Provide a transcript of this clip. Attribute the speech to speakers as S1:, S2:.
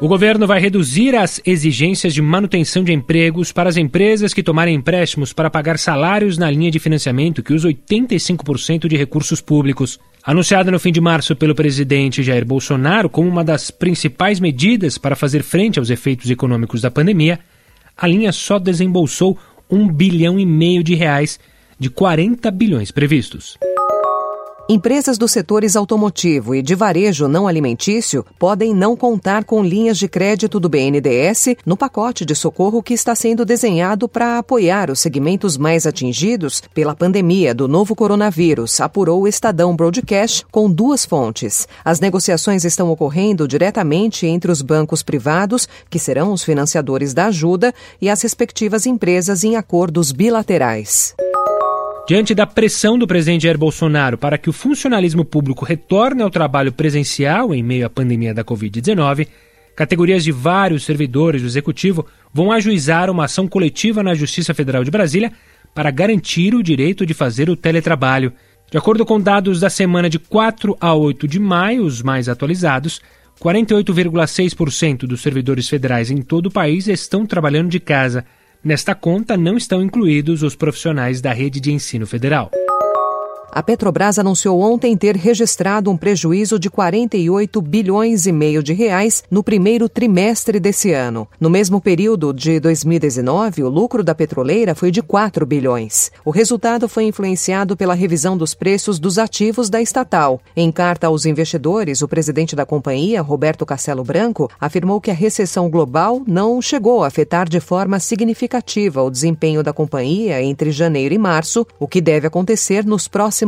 S1: O governo vai reduzir as exigências de manutenção de empregos para as empresas que tomarem empréstimos para pagar salários na linha de financiamento que usa 85% de recursos públicos. Anunciada no fim de março pelo presidente Jair Bolsonaro como uma das principais medidas para fazer frente aos efeitos econômicos da pandemia, a linha só desembolsou um bilhão e meio de reais de 40 bilhões previstos.
S2: Empresas dos setores automotivo e de varejo não alimentício podem não contar com linhas de crédito do BNDES no pacote de socorro que está sendo desenhado para apoiar os segmentos mais atingidos pela pandemia do novo coronavírus, apurou o Estadão Broadcast com duas fontes. As negociações estão ocorrendo diretamente entre os bancos privados, que serão os financiadores da ajuda, e as respectivas empresas em acordos bilaterais.
S1: Diante da pressão do presidente Jair Bolsonaro para que o funcionalismo público retorne ao trabalho presencial em meio à pandemia da Covid-19, categorias de vários servidores do executivo vão ajuizar uma ação coletiva na Justiça Federal de Brasília para garantir o direito de fazer o teletrabalho. De acordo com dados da semana de 4 a 8 de maio, os mais atualizados, 48,6% dos servidores federais em todo o país estão trabalhando de casa. Nesta conta não estão incluídos os profissionais da rede de ensino federal.
S2: A Petrobras anunciou ontem ter registrado um prejuízo de 48 bilhões e meio de reais no primeiro trimestre desse ano. No mesmo período de 2019, o lucro da petroleira foi de 4 bilhões. O resultado foi influenciado pela revisão dos preços dos ativos da estatal. Em carta aos investidores, o presidente da companhia, Roberto Castelo Branco, afirmou que a recessão global não chegou a afetar de forma significativa o desempenho da companhia entre janeiro e março, o que deve acontecer nos próximos